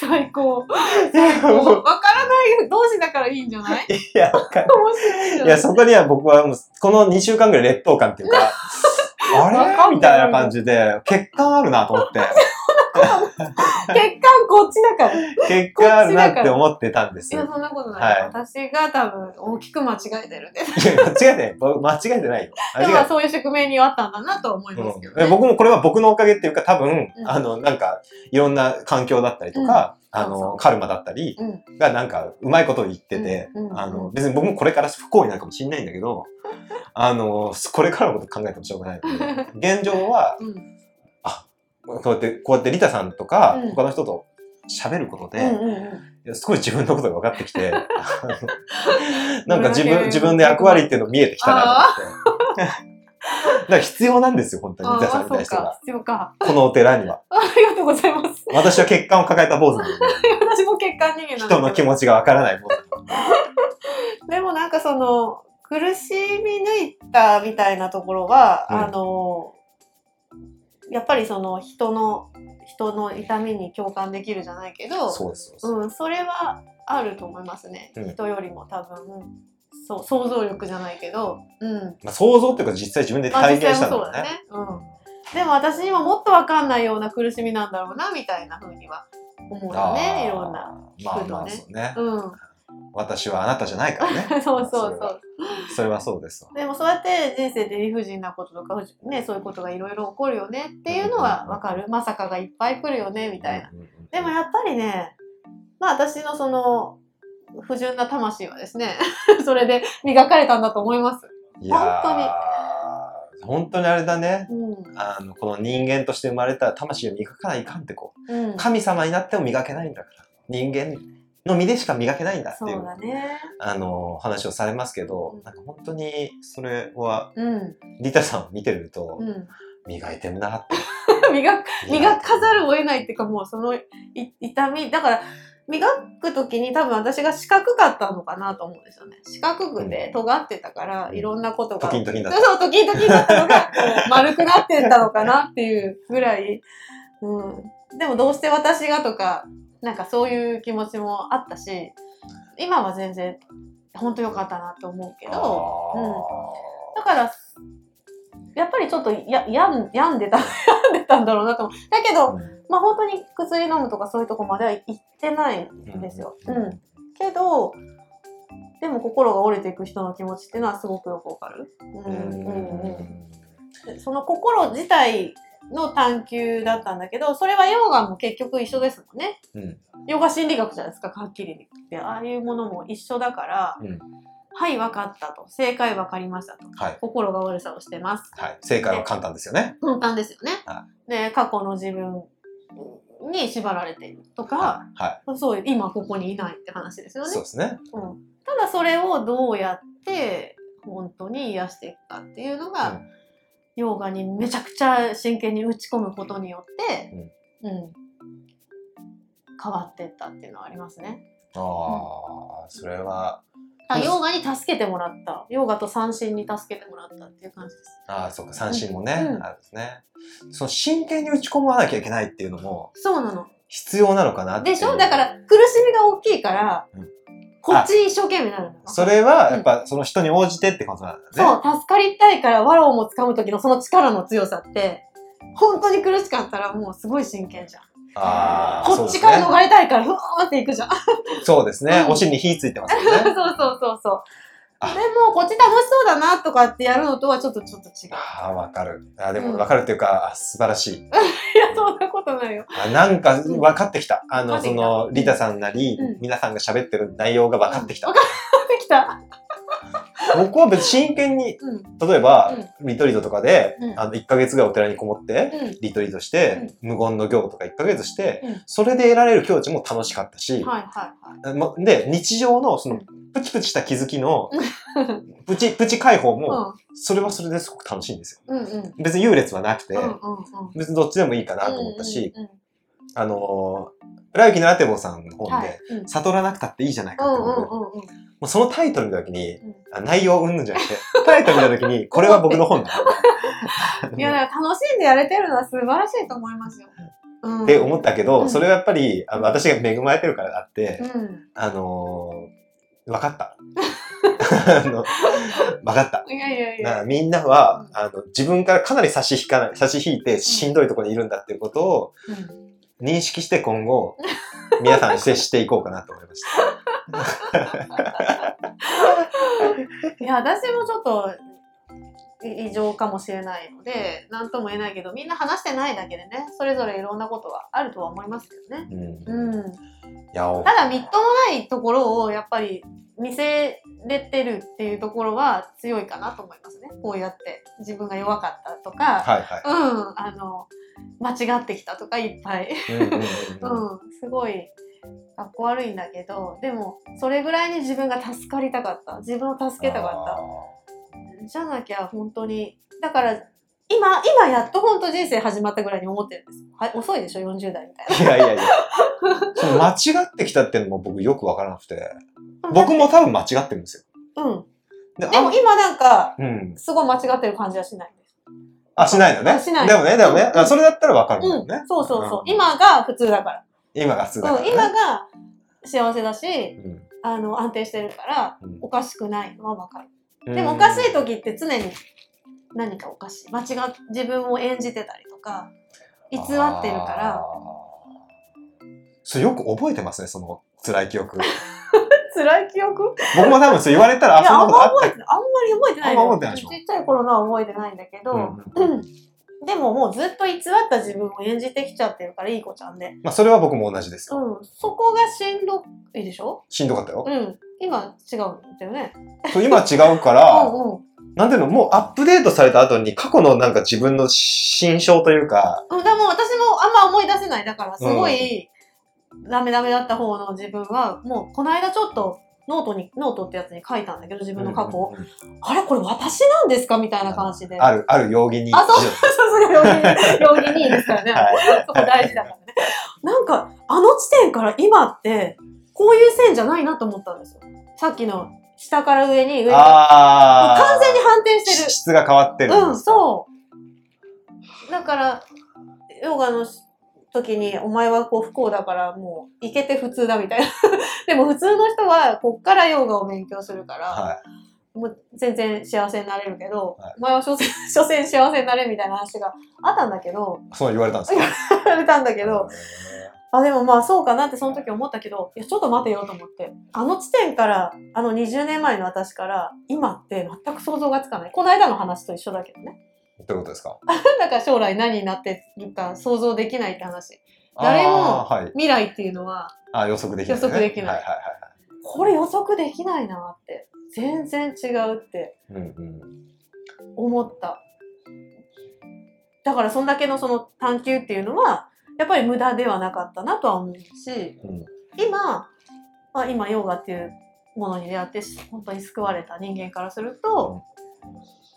Speaker 1: 最高。
Speaker 2: で。
Speaker 1: もう
Speaker 2: もう
Speaker 1: わからない同士だからいいんじゃない？
Speaker 2: いや、わかんない。
Speaker 1: 面白いい？
Speaker 2: いや、そこには僕はもう、この2週間ぐらい劣等感っていうか、[LAUGHS] あれ？みたいな感じで、血管あるなと思って、[LAUGHS]
Speaker 1: 血管こっちだから。い
Speaker 2: 血管あるなって思ってたんです
Speaker 1: や、
Speaker 2: よ。
Speaker 1: そんなことない。
Speaker 2: はい。
Speaker 1: 私が多分大きく間違えてるん
Speaker 2: 間違えてない。僕間違えてないよ。
Speaker 1: でもそういう宿命にはあったんだなとは思いますけど、ね。
Speaker 2: うん、僕もこれは僕のおかげっていうか多分、
Speaker 1: うん。
Speaker 2: あの、なんか、いろんな環境だったりとか、あの、
Speaker 1: そうそう。
Speaker 2: カルマだったり
Speaker 1: うん。
Speaker 2: がなんか、うまいことを言ってて、あの、別に僕もこれから不幸になるかもしれないんだけど、[LAUGHS] あの、これからのこと考えてもしょうがない。ので、現状は、
Speaker 1: うん。
Speaker 2: こうやって、こうやってリタさんとか、
Speaker 1: うん。
Speaker 2: 他の人と喋ることで、すごい自分のことが分かってきて、[LAUGHS] なんか自分、自分の役割っていうの見えてきたなと思って。[LAUGHS] だから必要なんですよ、本当に、
Speaker 1: あ
Speaker 2: リタさんみたいな人が。。
Speaker 1: 必要か。
Speaker 2: このお寺には。
Speaker 1: ありがとうございます。
Speaker 2: 私は血管を抱えた坊主なので、[LAUGHS]
Speaker 1: 私も血管人間なん
Speaker 2: 人の気持ちが分からない坊主。
Speaker 1: でもなんかその苦しみ抜いたみたいなところは、
Speaker 2: うん
Speaker 1: あのやっぱりその人の人の痛みに共感できるじゃないけど
Speaker 2: そう
Speaker 1: ん、それはあると思いますね、
Speaker 2: うん。
Speaker 1: 人よりも多分、そう想像力じゃないけど、うん、
Speaker 2: まあ、想像っていうか実際自分で
Speaker 1: まあ
Speaker 2: 体現したんだよね。
Speaker 1: ね、うん、でも私にももっと分かんないような苦しみなんだろうなみたいな風には思うよね。いろんな、
Speaker 2: まあ
Speaker 1: 聞くのね。
Speaker 2: まあそうね。
Speaker 1: うん、
Speaker 2: 私はあなたじゃないからね。[LAUGHS]
Speaker 1: そうそう
Speaker 2: それは
Speaker 1: そう
Speaker 2: それはそうですわ。
Speaker 1: でもそうやって人生で理不尽なこととか、ね、そういうことがいろいろ起こるよねっていうのはわかる。まさかがいっぱい来るよねみたいな。でもやっぱりね、まあ私のその不純な魂はですね、[LAUGHS] それで磨かれたんだと思います。
Speaker 2: いやー本当にあれだね。
Speaker 1: うん。
Speaker 2: あの、この人間として生まれた魂を磨かないかんってこう。
Speaker 1: うん。
Speaker 2: 神様になっても磨けないんだから。人間の身でしか磨けないんだって
Speaker 1: そ
Speaker 2: いう
Speaker 1: ね。
Speaker 2: あの、話をされますけど、
Speaker 1: うん
Speaker 2: なんか本当にそれは、
Speaker 1: うん。
Speaker 2: リタさんを見てると
Speaker 1: う、ん。
Speaker 2: 磨いてんなって。[LAUGHS]
Speaker 1: 磨磨かざるを得ないっていうかもうそのい痛み、だから磨くときに多分私が四角かったのかなと思うんですよね。四角くて尖ってたから、いろんなことが。
Speaker 2: トキントキンだった。
Speaker 1: そう、トキントキンだったのが、[LAUGHS] 丸くなってったのかなっていうぐらい。うん。でもどうして私がとか、なんかそういう気持ちもあったし、今は全然、本当良かったなと思うけど、うん。だから、やっぱりちょっとや病ん病んでた [LAUGHS] 病んでたんだろうなと思うだけど、まあ本当に薬飲むとかそういうとこまでは行ってないんですよ。
Speaker 2: う
Speaker 1: うんん。けど、でも心が折れていく人の気持ちっていうのはすごくよくわかる。うん
Speaker 2: うん
Speaker 1: うんその心自体の探求だったんだけど、それはヨガも結局一緒ですもんね。
Speaker 2: うん
Speaker 1: ヨガ心理学じゃないですか、はっきり言って。ああいうものも一緒だから、
Speaker 2: うん
Speaker 1: はい、分かったと。正解分かりましたと。
Speaker 2: はい。
Speaker 1: 心が悪さをしてます。
Speaker 2: はい。正解は簡単ですよね。
Speaker 1: 簡単ですよね。
Speaker 2: は
Speaker 1: で、過去の自分に縛られているとか、
Speaker 2: は
Speaker 1: そう、今ここにいないって話です
Speaker 2: い。
Speaker 1: よね
Speaker 2: そう。ですね。
Speaker 1: うん、ただそれをどうやって本当に癒していくかっていうのが、
Speaker 2: うん
Speaker 1: ヨガにめちゃくちゃ真剣に打ち込むことによって、うん変わっていったっていうのはありますね。
Speaker 2: ああ、それは、
Speaker 1: あヨガに助けてもらった。ヨガと三振に助けてもらったっていう感じです。
Speaker 2: ああ、そうか、三振もね、
Speaker 1: うん
Speaker 2: あるんですね。その真剣に打ち込まなきゃいけないっていうのも
Speaker 1: そうなの。
Speaker 2: 必要なのかなって。
Speaker 1: でしょ？だから苦しみが大きいから、
Speaker 2: うん
Speaker 1: こっちに一生懸命になるの。
Speaker 2: それは、やっぱ、その人に応じてってことなんだね。
Speaker 1: そう、助かりたいから、ワロをも掴む時のその力の強さって、本当に苦しかったらもうすごい真剣じゃん。
Speaker 2: ああ、
Speaker 1: こっちから逃れたいから、ふわーっていくじゃん。
Speaker 2: そうですね。
Speaker 1: う [LAUGHS] ん
Speaker 2: お尻に火ついてますよ
Speaker 1: そう
Speaker 2: ね。
Speaker 1: そうそうそう。
Speaker 2: あ
Speaker 1: でも、こっち楽しそうだなとかってやるのとはちょっとちょっと違う。
Speaker 2: ああ、わかる。あで
Speaker 1: うん
Speaker 2: も、わかるっていうか、あ素晴らしい。
Speaker 1: いや、そんなことないよ。
Speaker 2: あなんか、分かってきた。あの、その、リタさんなり
Speaker 1: うん、
Speaker 2: 皆さんが喋ってる内容が分かってきた
Speaker 1: うん。できた。
Speaker 2: 僕は別に真剣に、
Speaker 1: うん。
Speaker 2: 例えば、リトリートとかで
Speaker 1: う、ん
Speaker 2: あの、1ヶ月ぐらいお寺にこもって、
Speaker 1: うん。
Speaker 2: リトリートして、無言の行とか1ヶ月して
Speaker 1: うん、
Speaker 2: それで得られる境地も楽しかったし、で、日常のその
Speaker 1: うん、
Speaker 2: プチプチした気づきの、
Speaker 1: はい。
Speaker 2: プチ、プチ解放
Speaker 1: う
Speaker 2: も、
Speaker 1: ん。
Speaker 2: それはそれですごく楽しいんですよ。別に優劣はなくて。別にどっちでもいいかなと思ったし、あのー、浦雪のラテボさんの
Speaker 1: うん、
Speaker 2: 本
Speaker 1: はい
Speaker 2: で、。
Speaker 1: うん
Speaker 2: 悟らなくたっていいじゃないかって
Speaker 1: うんうん
Speaker 2: 思う。
Speaker 1: うんうん。
Speaker 2: もうそのタイトル見たときに、
Speaker 1: うん
Speaker 2: あ内容うんぬんじゃなくて、タイトル見たときに、[LAUGHS] これは僕の本だ。[LAUGHS]
Speaker 1: いや、楽しんでやれてるのは素晴らしいと思いますよ。うん。
Speaker 2: って思ったけど、
Speaker 1: うん
Speaker 2: それはやっぱり、あの私が恵まれてるからあって、
Speaker 1: うん。
Speaker 2: あのー、分かった。[LAUGHS] 分かった。
Speaker 1: いやいやいや。
Speaker 2: みんなは、あの、自分からかなり差し引かない、差し引いてしんどいところにいるんだっていうことを
Speaker 1: うん
Speaker 2: 認識して今後、皆さんに接していこうかなと思いました。[LAUGHS]
Speaker 1: いや、私もちょっとい異常かもしれないので、なんとも言えないけど、みんな話してないだけでね、それぞれいろんなことはあるとは思いますけどね。
Speaker 2: うん。い
Speaker 1: うん。
Speaker 2: や、お
Speaker 1: ただ、みっともないところをやっぱり見せれてるっていうところは強いかなと思いますね。こうやって自分が弱かったとか、
Speaker 2: はいは
Speaker 1: うん、あの、間違ってきたとかいっぱい。
Speaker 2: い。うん
Speaker 1: すごい、かっこ悪いんだけど、でも、それぐらいに自分が助かりたかった。自分を助けたかった。じゃなきゃ本当に。だから、今、今やっと本当人生始まったぐらいに思ってるんですよ。はい、遅いでしょ ?40 代みたい
Speaker 2: いやいやいや。その間違ってきたっていうのも僕よくわからなくて。
Speaker 1: な。
Speaker 2: 僕も多分間違ってるんですよ。
Speaker 1: うん。
Speaker 2: で
Speaker 1: でも今なんか、
Speaker 2: うん。
Speaker 1: すごい間違ってる感じはしない。
Speaker 2: あ、しないのね。
Speaker 1: あしない
Speaker 2: でもね、でもね、
Speaker 1: うん
Speaker 2: あそれだったらわかるもね。
Speaker 1: うんん。そうそうそう。
Speaker 2: うん
Speaker 1: 今が普通だか
Speaker 2: 今が普通だ
Speaker 1: ら。うん。
Speaker 2: からね。
Speaker 1: 今が幸せだし、
Speaker 2: うん
Speaker 1: あの、安定してるから、
Speaker 2: うん
Speaker 1: おかしくないのはわかる。
Speaker 2: うん
Speaker 1: でもおかしい時って常に何かおかしい。間違っ、自分を演じてたりとか、偽ってるから、
Speaker 2: それよく覚えてますね、その辛い記憶。[LAUGHS]
Speaker 1: 辛い記憶？
Speaker 2: 僕も多分そう言われたら、あ、そんなんことあった。
Speaker 1: あんまり覚えてないの
Speaker 2: あんま覚えてないでしょ
Speaker 1: ちっちゃい頃のは覚えてないんだけど、
Speaker 2: うん
Speaker 1: うんでももうずっと偽った自分を演じてきちゃってるから、いい子ちゃんで。
Speaker 2: まあ、それは僕も同じですよ。
Speaker 1: うん。そこがしんどいでしょ？
Speaker 2: しんどかったよ。
Speaker 1: うん。今違うんだよね。
Speaker 2: そう今違うか
Speaker 1: う
Speaker 2: ら、[LAUGHS]
Speaker 1: んうん。
Speaker 2: なんていうの、もうアップデートされた後に過去のなんか自分の心象というか、
Speaker 1: うん、でも私もあんま思い出せない。だからすごい、ダメダメだった方の自分は、もうこの間ちょっとノートに、ノートってやつに書いたんだけど、自分の過去を。
Speaker 2: うんうんうん
Speaker 1: あれ？これ私なんですか？みたいな感じで。
Speaker 2: ある、ある容疑に。
Speaker 1: あそうそうそう、容疑、容疑にいいですからね。
Speaker 2: はい
Speaker 1: そこ大事だからね。なんか、あの地点から今って、こういう線じゃないなと思ったんですよ。さっきの下から上に上に。
Speaker 2: ああ。
Speaker 1: 完全に反転してる。
Speaker 2: 質が変わってる
Speaker 1: うん、そう。だから、ヨガの時に、お前はこう不幸だからもう、いけて普通だみたいな。[LAUGHS] でも普通の人は、こっからヨガを勉強するから、
Speaker 2: は
Speaker 1: もう全然幸せになれるけど、
Speaker 2: はい
Speaker 1: お前は所詮所詮幸せになれるみたいな話があったんだけど、
Speaker 2: そう言われたんですか？
Speaker 1: 言われたんだけど、あ、でもまあそうかなってその時思ったけど、いや、ちょっと待てよと思って。あの地点から、あの20年前の私から、今って全く想像がつかない。この間の話と一緒だけどね。
Speaker 2: どういうことですか？[LAUGHS]
Speaker 1: だから将来何になってるか想像できないって話。誰も。未来っていうのは、
Speaker 2: あ予測できない、ね。
Speaker 1: 予測できない
Speaker 2: はいはいはい
Speaker 1: これ予測できないなって。全然違うって
Speaker 2: はい。うんうん。
Speaker 1: 思った。だからそんだけのその探求っていうのは、やっぱり無駄ではなかったなとは思うし、
Speaker 2: うん
Speaker 1: 今、まあ、今ヨガっていうものに出会って本当に救われた人間からすると、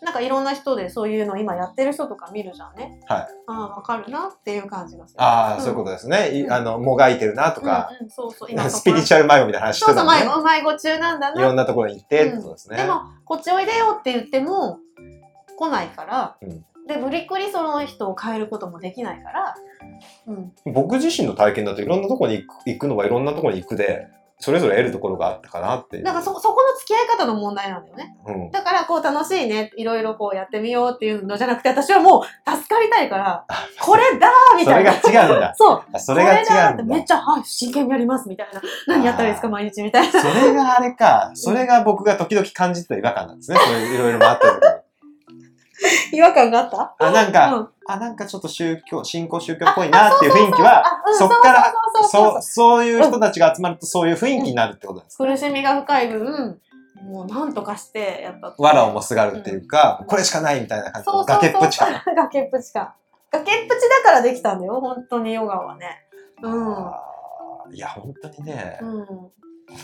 Speaker 1: なんかいろんな人でそういうの今やってる人とか見るじゃんね。
Speaker 2: はい。
Speaker 1: ああ、わかるなっていう感じがする。
Speaker 2: ああ、そういうことですね。あの、もがいてるなとか、
Speaker 1: うんうん、そうそう。[LAUGHS]
Speaker 2: スピリチュアル迷子みたいな話して
Speaker 1: そうそう、
Speaker 2: たんで、ね。
Speaker 1: 迷子、迷子中なんだ
Speaker 2: いろ
Speaker 1: な。
Speaker 2: んなところに行ってってことですね。
Speaker 1: でも、こっちおいでよって言っても、来ないから、
Speaker 2: うん
Speaker 1: で、無理くりその人を変えることもできないから、うん。
Speaker 2: 僕自身の体験だといろんなところに行く行くのはいろんなところに行くで、それぞれ得るところがあったかなっていう。
Speaker 1: なんかそ、そこの付き合い方の問題なんだよね。
Speaker 2: うん。
Speaker 1: だから、こう楽しいね、いろいろこうやってみようっていうのじゃなくて、私はもう助かりたいから、これだーみ
Speaker 2: それ
Speaker 1: たいな。
Speaker 2: が違うんだ。
Speaker 1: そう。
Speaker 2: あそれが違うんだ。[LAUGHS]
Speaker 1: てめっちゃ、はい、真剣にやりますみたいな。何やったらいいですか、毎日みたいな。
Speaker 2: それがあれか。それが僕が時々感じてた違和感なんですね。そういういろいろもあった時に。[LAUGHS]
Speaker 1: 違和感があった？
Speaker 2: あ、なんか、
Speaker 1: うん
Speaker 2: あ、なんかちょっと宗教、信仰宗教っぽいなっていう雰囲気は、そっから
Speaker 1: そうそう
Speaker 2: いう人たちが集まるとそういう雰囲気になるってことですか？
Speaker 1: 苦しみが深い分、もうなんとかしてやったって。
Speaker 2: わらをもすがるっていうか、これしかないみたいな感じの崖っぷち感。
Speaker 1: 崖っぷちか。崖っぷちだからできたんだよ、本当にヨガはね。うん。
Speaker 2: いや、本当にね、
Speaker 1: うん。
Speaker 2: 本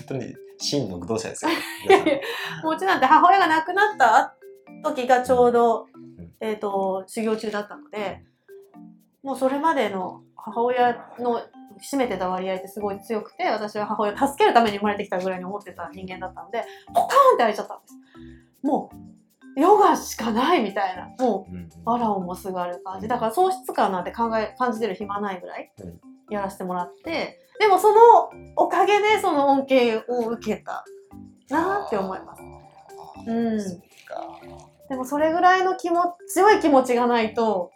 Speaker 2: 当に真の愚道者ですよ。[LAUGHS] 皆さん
Speaker 1: もううちなんて母親が亡くなった時がちょうど、
Speaker 2: うん
Speaker 1: えっ、と、修行中だったので、もうそれまでの母親の占めてた割合ってすごい強くて、私は母親を助けるために生まれてきたぐらいに思ってた人間だったので、ポカーンって開いちゃったんです。もう、ヨガしかないみたいな。もう、
Speaker 2: うん
Speaker 1: わらをもすがる感じ。だから喪失感なんて考え、感じてる暇ないぐらい
Speaker 2: うん
Speaker 1: やらせてもらって、でもそのおかげでその恩恵を受けたなって思います。うん
Speaker 2: か
Speaker 1: でもそれぐらいの気も強い気持ちがないと、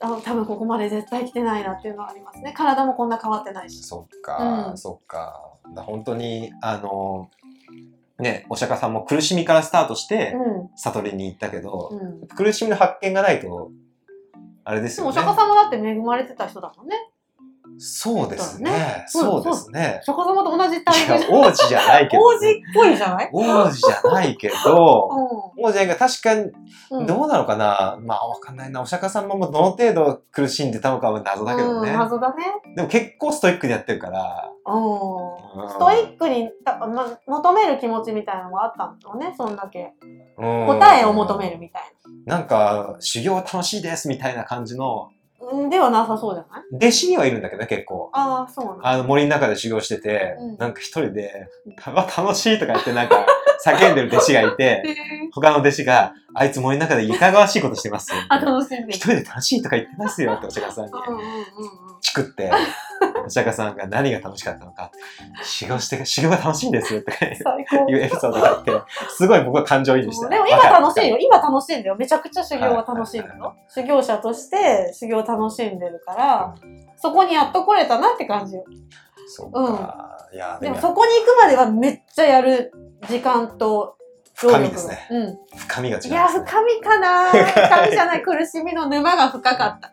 Speaker 1: あ多分ここまで絶対来てないなっていうのはありますね。体もこんな変わってないし。
Speaker 2: そっか、
Speaker 1: うん
Speaker 2: そっか。だ本当に、あの、ね、お釈迦さんも苦しみからスタートして、
Speaker 1: う
Speaker 2: 悟りに行ったけど、
Speaker 1: ん。うん。
Speaker 2: 苦しみの発見がないと、あれです
Speaker 1: でも
Speaker 2: よね。
Speaker 1: お釈迦様だって恵まれてた人だもんね。
Speaker 2: そうです
Speaker 1: だ
Speaker 2: ね。
Speaker 1: そう
Speaker 2: ですね。
Speaker 1: お釈迦様と同じ
Speaker 2: い
Speaker 1: タイプ
Speaker 2: や、王子じゃないけど、
Speaker 1: 王子っぽいじゃない？
Speaker 2: 王子じゃないけど、
Speaker 1: う
Speaker 2: 王子じゃないけど、確かに、どうなのかな、まあ、わかんないな。お釈迦様もどの程度苦しんでたのかは謎だけどね。
Speaker 1: うん、謎だね。
Speaker 2: でも結構ストイックでやってるから。
Speaker 1: ストイックにた、ま、求める気持ちみたいなのがあったんだろうね、そんだけ。
Speaker 2: うん
Speaker 1: 答えを求めるみたい
Speaker 2: なんか、修行楽しいですみたいな感じの、
Speaker 1: ではなさそうじゃない？
Speaker 2: 弟子にはいるんだけどね、結構。
Speaker 1: ああ、そうなんだ。
Speaker 2: あの森の中で修行してて、
Speaker 1: うん
Speaker 2: なんか一人で、た楽しいとか言ってなんか叫んでる弟子がいて、他の弟子が、あいつ森の中でいかがわしいことしてます？よ。
Speaker 1: あ、楽しんで
Speaker 2: 一人で楽しいとか言ってますよってお釈迦さんに
Speaker 1: うんうんうんうん。
Speaker 2: チクって、お釈迦さんが何が楽しかったのか、修行して、修行が楽しいんですよとか
Speaker 1: 最高。
Speaker 2: いうエピソードがあって、すごい僕は感情移入して。
Speaker 1: でも今楽しいよ。今楽しいんだよ。めちゃくちゃ修行は楽しいんだ
Speaker 2: はい
Speaker 1: よ。修行者として修行楽しんでるから、そこにやっと来れたなって感じよ。
Speaker 2: そうか。いや、でも
Speaker 1: そこに行くまではめっちゃやる時間と
Speaker 2: 深みですね。
Speaker 1: うん。
Speaker 2: 深みが違います、
Speaker 1: い
Speaker 2: ね。
Speaker 1: や、深みかな深みじゃない。苦しみの沼が深かった。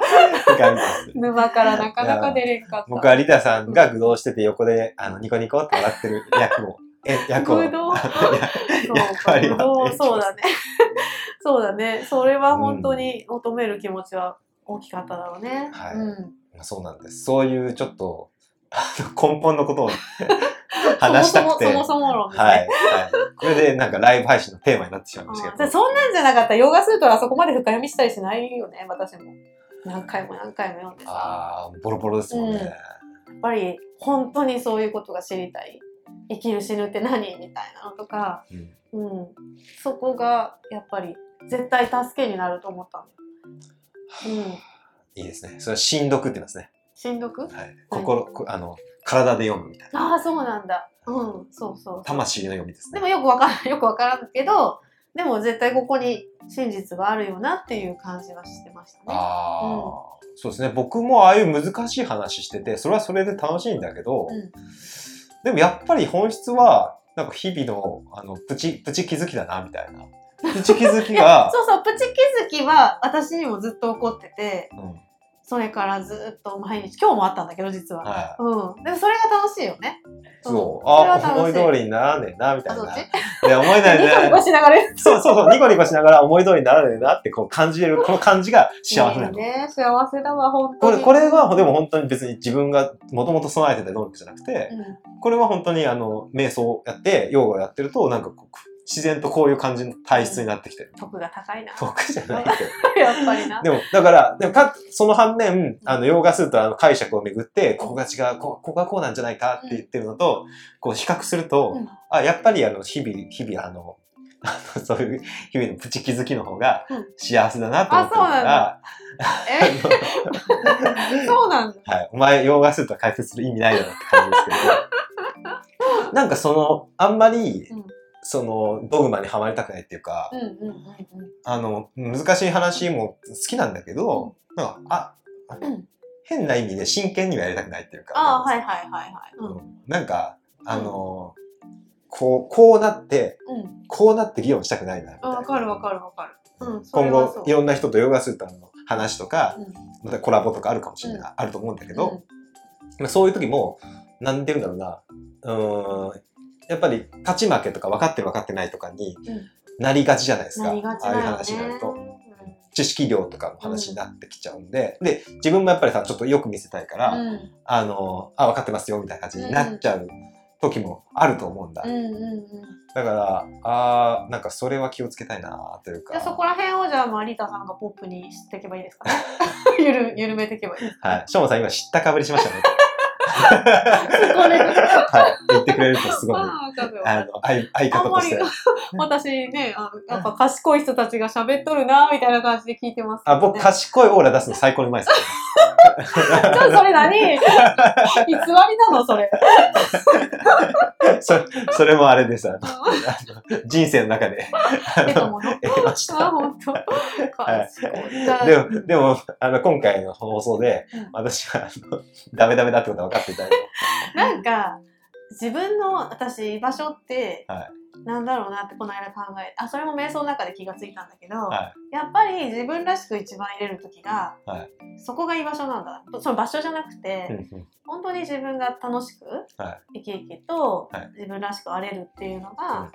Speaker 2: 深みです。
Speaker 1: 沼からなかなか出れんかった。
Speaker 2: 僕はリタさんが愚弄してて横で、あの、ニコニコって笑ってる役を、え、役を。
Speaker 1: 愚弄？
Speaker 2: い [LAUGHS] や
Speaker 1: そうぶどうそうだね。[LAUGHS] そうだね。それは本当に求める気持ちは大きかっただろうね。
Speaker 2: はい
Speaker 1: うん。
Speaker 2: そうなんです。そういうちょっと、根本のことを話したくて。
Speaker 1: そもそもそもそも論ね。
Speaker 2: はい。はい。これでなんかライブ配信のテーマになってしまいましたけど。
Speaker 1: そんなんじゃなかったら、ヨガスートはそこまで深読みしたりしないよね、私も。何回も何回も読んでさ。
Speaker 2: ああ、ボロボロですもんね。
Speaker 1: やっぱり、本当にそういうことが知りたい。生きる死ぬって何みたいなのとか、
Speaker 2: うん
Speaker 1: うん。そこが、やっぱり、絶対助けになると思ったの。うん。
Speaker 2: いいですね。それは新読って言いますね。
Speaker 1: しんどく？
Speaker 2: はい、心、こあの、体で読むみたいな。
Speaker 1: ああそうなんだうんそうそう
Speaker 2: 魂の読みですね。
Speaker 1: でもよくわからん [LAUGHS] よくわからんけどでも絶対ここに真実があるよなっていう感じはしてましたね
Speaker 2: ああ、そうですね。僕もああいう難しい話してて、それはそれで楽しいんだけど、
Speaker 1: うん
Speaker 2: でもやっぱり本質は、なんか日々の、あの、プチ、プチ気づきだな、みたいな。[LAUGHS] プチ気づきが、
Speaker 1: そうそうプチ気づきは私にもずっと起こってて
Speaker 2: うん、
Speaker 1: それからずっと毎日今日もあったんだけど実は、
Speaker 2: は
Speaker 1: うん。でもそれが楽しいよね。
Speaker 2: い。そう。あ、思い通りにならねえな、みたいな。
Speaker 1: あそっち
Speaker 2: いや、思いならね
Speaker 1: ニコニコしながら
Speaker 2: そうそうそう、ニコニコしながら思い通りにならねえなってこう感じれる、この感じが幸せなの。
Speaker 1: いいね幸せだわ本当に。
Speaker 2: これ、これはでも本当に別に自分がもともと備えてた能力じゃなくて、
Speaker 1: うん。
Speaker 2: これは本当にあの、瞑想やって、ヨガをやってると、なんかこう自然とこういう感じの体質になってきてる。
Speaker 1: 得が高いな。
Speaker 2: 僕じゃないけど。[LAUGHS]
Speaker 1: やっぱりな。
Speaker 2: でも、だから、でもか、その反面、あの、ヨーガスートラの解釈をめぐって、ここが違う、こここがこうなんじゃないかって言ってるのと、こう比較すると、
Speaker 1: うん。
Speaker 2: あ、やっぱりあの、日々、日々あの、[LAUGHS] あのそういう日々のプチ気づきの方が
Speaker 1: うん。
Speaker 2: 幸せだなと思ってるか
Speaker 1: あそうなん
Speaker 2: ら、
Speaker 1: え？[LAUGHS] そうなんだ。
Speaker 2: はい、お前、ヨーガスートラ解説する意味ないだろって感じですけど、なんかその、あんまり、
Speaker 1: うん
Speaker 2: その、ドグマにはまりたくないっていうか、あの、難しい話も好きなんだけど、なんか、あ、
Speaker 1: うん
Speaker 2: 変な意味で真剣にはやりたくないっていうか。
Speaker 1: ああはいはいはいはい。
Speaker 2: うん。なんか、あの、こう、こうなって、こうなって議論したくないな、みたいな。
Speaker 1: あわかるわかるわかる。
Speaker 2: 今後、いろんな人とヨガスーターの話とか、
Speaker 1: うん。
Speaker 2: またコラボとかあるかもしれない、
Speaker 1: うん。
Speaker 2: あると思うんだけど、まあそういう時も、なんて言うんだろうな、うーん、やっぱり勝ち負けとか分かってる分かってないとかに
Speaker 1: うん
Speaker 2: なりがちじゃないですか。
Speaker 1: なりがち
Speaker 2: ああいう話になると。
Speaker 1: うん
Speaker 2: 知識量とかの話になってきちゃうんで、で、自分もやっぱりさ、ちょっとよく見せたいから、
Speaker 1: うん
Speaker 2: あの、あ、分かってますよ、みたいな感じになっちゃう時もあると思うんだ。
Speaker 1: うんうんうん
Speaker 2: だから、あーなんかそれは気をつけたいなというか。
Speaker 1: じゃあそこら辺をじゃあまあリータさんがポップにしていけばいいですかね [LAUGHS] ゆる緩めていけばいい
Speaker 2: はい。しょうもさん今知ったかぶりしましたね。はい。言ってくれるとすごい。
Speaker 1: ああわかるわ
Speaker 2: あの、相相方として。[LAUGHS]
Speaker 1: 私ねあやっぱ賢い人たちが喋っとるなみたいな感じで聞いてます、
Speaker 2: あ、僕、賢いオーラ出すの最高にうまいです [LAUGHS]
Speaker 1: じゃあそれ何？偽りなのそれ。
Speaker 2: ね。[LAUGHS] それ、それもあれです。あの、あの人生の中で、あの、
Speaker 1: 得たもの
Speaker 2: 得まし
Speaker 1: あ
Speaker 2: た。
Speaker 1: 本当。
Speaker 2: でも、でも、あの、今回の放送で
Speaker 1: うん、
Speaker 2: 私は、あの、ダメダメだってことが分かっていただいて。
Speaker 1: なんか自分の私居場所って、
Speaker 2: は
Speaker 1: なんだろうなってこの間考えあそれも瞑想の中で気がついたんだけど、
Speaker 2: は
Speaker 1: やっぱり自分らしく一番入れる時が、
Speaker 2: は
Speaker 1: そこが居場所なんだ。その場所じゃなくて、本当に自分が楽しく
Speaker 2: は
Speaker 1: 生き生きと
Speaker 2: はい。
Speaker 1: 自分らしくあれるっていうのが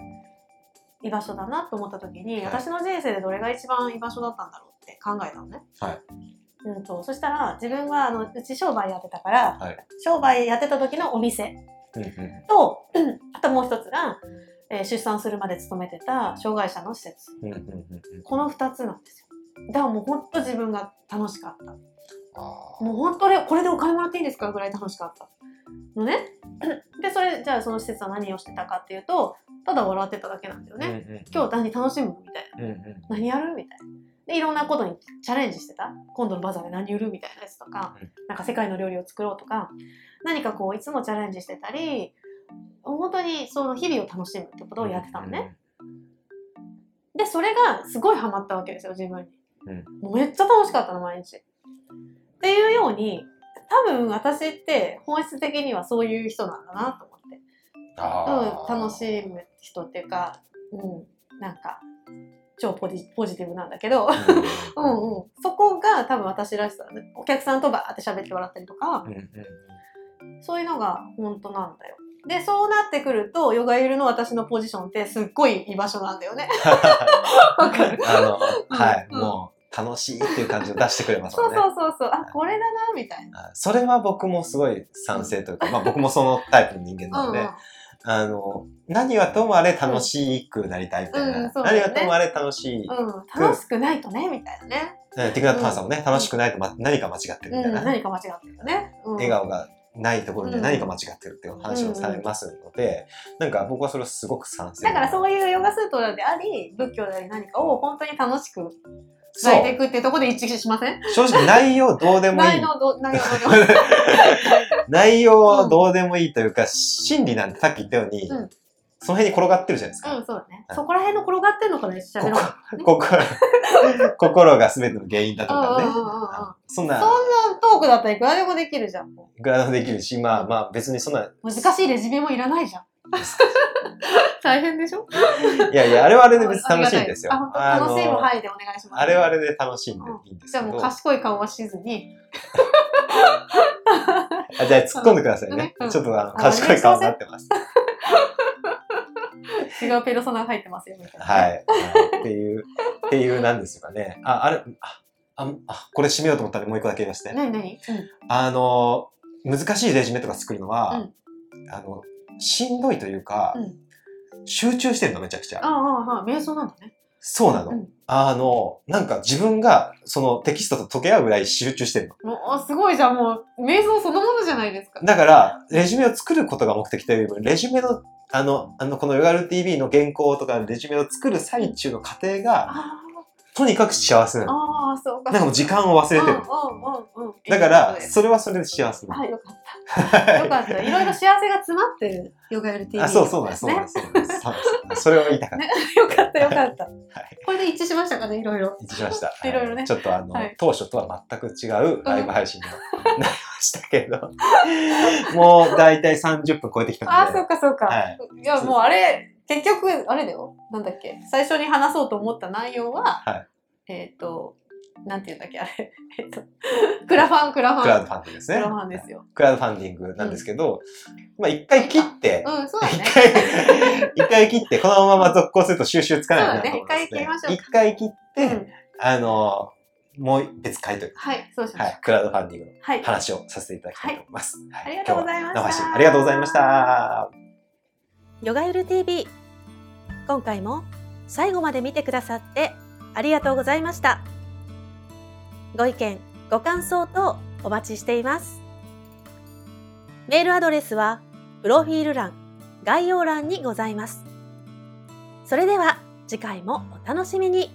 Speaker 1: 居場所だなと思った時に、
Speaker 2: はい。
Speaker 1: 私の人生でどれが一番居場所だったんだろうって考えたのね。
Speaker 2: はい。
Speaker 1: うん、とそしたら自分はあのうち商売やってたから、
Speaker 2: はい。
Speaker 1: 商売やってた時のお店とあともう一つが、えー出産するまで勤めてた障害者の施設この2つなんですよ。だからもう本当自分が楽しかった。もう本当にこれでお金もらっていいですかぐらい楽しかったのね。でそれじゃあその施設は何をしてたかっていうとただ笑ってただけなんだよね。
Speaker 2: うんうん
Speaker 1: 今日何楽しむみたいな。
Speaker 2: うんうん
Speaker 1: 何やるみたいな。でいろんなことにチャレンジしてた。今度のバザーで何売るみたいなやつとか、
Speaker 2: うん
Speaker 1: なんか世界の料理を作ろうとか何かこういつもチャレンジしてたり本当にその日々を楽しむってことをやってたのね。でそれがすごいハマったわけですよ自分に、
Speaker 2: うん。
Speaker 1: もうめっちゃ楽しかったの毎日。っていうように多分私って本質的にはそういう人なんだなと思って、うん、楽しむ人っていうか、うん、なんか超ポジポジティブなんだけど、
Speaker 2: うん。[LAUGHS]
Speaker 1: うんうん、そこが多分私らしさだね。お客さんとバーって喋って笑ったりとか。
Speaker 2: うんうん
Speaker 1: そういうのが本当なんだよ。でそうなってくるとヨガユルの私のポジションってすっごい居場所なんだよね。[LAUGHS] わかる？
Speaker 2: あの、はい、
Speaker 1: うん。
Speaker 2: もう楽しいっていう感じを出してくれます
Speaker 1: そう
Speaker 2: もんね。
Speaker 1: そうそうそうあこれだなみたいな。
Speaker 2: あそれは僕もすごい賛成というか、[LAUGHS] まあ僕もそのタイプの人間なので、
Speaker 1: うんうん。
Speaker 2: あの、何はともあれ楽しくなりたいみたいな。
Speaker 1: うんそうだよね。
Speaker 2: 何はともあれ楽しい。
Speaker 1: うん、楽しくないとねみたいなね、
Speaker 2: ねティクナットハンさん。もね、楽しくないと、ま、何か間違ってる
Speaker 1: うん、
Speaker 2: みたいな。
Speaker 1: 何か間違ってるよね、うん、
Speaker 2: 笑顔がないところには何か間違ってるっていう話をされますので、なんか僕はそれをすごく賛成。
Speaker 1: だからそういうヨガスートラであり仏教であり何かを本当に楽しく伝えていくっていうところで一致しません？
Speaker 2: 正直内容どうでもいい。
Speaker 1: 内容ど、内容どうでもいい。[LAUGHS]
Speaker 2: 内容どうでもいいというか、心理なんてさっき言ったように、
Speaker 1: うん
Speaker 2: その辺に転がってるじゃないですか。
Speaker 1: うん、そうだね。
Speaker 2: はい
Speaker 1: そこら辺の転がってんのから喋ろう
Speaker 2: 心 [LAUGHS] 心が全ての原因だとかね。そんな、
Speaker 1: そんなトークだったらいくらでもできるじゃん。
Speaker 2: いくらでもできるし、まあまあ別にそんな、
Speaker 1: 難しいレジュメもいらないじゃん。大変でしょ？
Speaker 2: いやいや、あれはあれで別に楽しいんですよ。
Speaker 1: 楽しむ範囲でお願いします。
Speaker 2: あれはあれで楽しいんでいいんです
Speaker 1: じゃあもう。賢い顔はしずに。
Speaker 2: あじゃあ突っ込んでくださいね。
Speaker 1: うん
Speaker 2: ちょっとあの賢い顔になってます。
Speaker 1: 違うペルソナが入ってますよ、みたいな。
Speaker 2: はい。はいっていう、[LAUGHS] っていうなんですかね。あ、あれ、あ、あ、あこれ締めようと思ったらもう一個だけ言いまして。
Speaker 1: 何何？うん。
Speaker 2: あの、難しいレジュメとか作るのは、あの、しんどいというか、
Speaker 1: うん
Speaker 2: 集中してるのめちゃくちゃ。
Speaker 1: ああ、ああ、瞑想なんだね。
Speaker 2: そうなの。
Speaker 1: うん
Speaker 2: あの、なんか自分がそのテキストと溶け合うぐらい集中してるの。
Speaker 1: もう、すごいじゃん、もう、瞑想そのものじゃないですか。
Speaker 2: だから、レジュメを作ることが目的というよりも、レジュメの、あの、あの、このヨガル TV の原稿とかレジュメを作る最中の過程が、
Speaker 1: あ
Speaker 2: とにかく幸せな
Speaker 1: あ、
Speaker 2: の。
Speaker 1: ああ、そうか。
Speaker 2: なんかもう時間を忘れてる。
Speaker 1: うんうんうんうん。
Speaker 2: だから、それはそれで幸せなの。
Speaker 1: はい、よかった。よかった。いろいろ幸せが詰まってるヨガ LTV
Speaker 2: あ、そうそうなんです、そうなんです。それを言いたかった。
Speaker 1: ね [LAUGHS] よかった、よかった。
Speaker 2: はい。
Speaker 1: これで一致しましたかね、いろいろ。
Speaker 2: 一致しました。
Speaker 1: いろいろね
Speaker 2: ちょっとあの、
Speaker 1: はい
Speaker 2: 当初とは全く違うライブ配信になりましたけど、もう大体30分超えてきた
Speaker 1: ああ、
Speaker 2: ので、
Speaker 1: そうか、そうか。
Speaker 2: はい
Speaker 1: いや、もうあれ、結局、あれだよ。なんだっけ。最初に話そうと思った内容は、
Speaker 2: はい
Speaker 1: えっ、と、なんていうんだっけ、あれ。[LAUGHS] えっと、クラファン、クラファン。
Speaker 2: クラウドファンディングですね。
Speaker 1: クラファンですよ。
Speaker 2: クラウドファンディングなんですけど、まあ一回切って、
Speaker 1: うん、そうだ
Speaker 2: 一
Speaker 1: ね。
Speaker 2: 回、[LAUGHS] 一回切って、このまま続行すると収集つかないなと思います、
Speaker 1: そうだね一回切りましょう
Speaker 2: 一回切って、
Speaker 1: うん
Speaker 2: あの、もう別回という
Speaker 1: はい、そうしましょう。
Speaker 2: はい、クラウドファンディングの
Speaker 1: はい。
Speaker 2: 話をさせていただきたいと思います。は
Speaker 1: ありがとうございました
Speaker 2: 今日は生配信ありがとうございました。
Speaker 1: ヨガユル TV 今回も最後まで見てくださってありがとうございましたご意見ご感想等お待ちしていますメールアドレスはプロフィール欄概要欄にございますそれでは次回もお楽しみに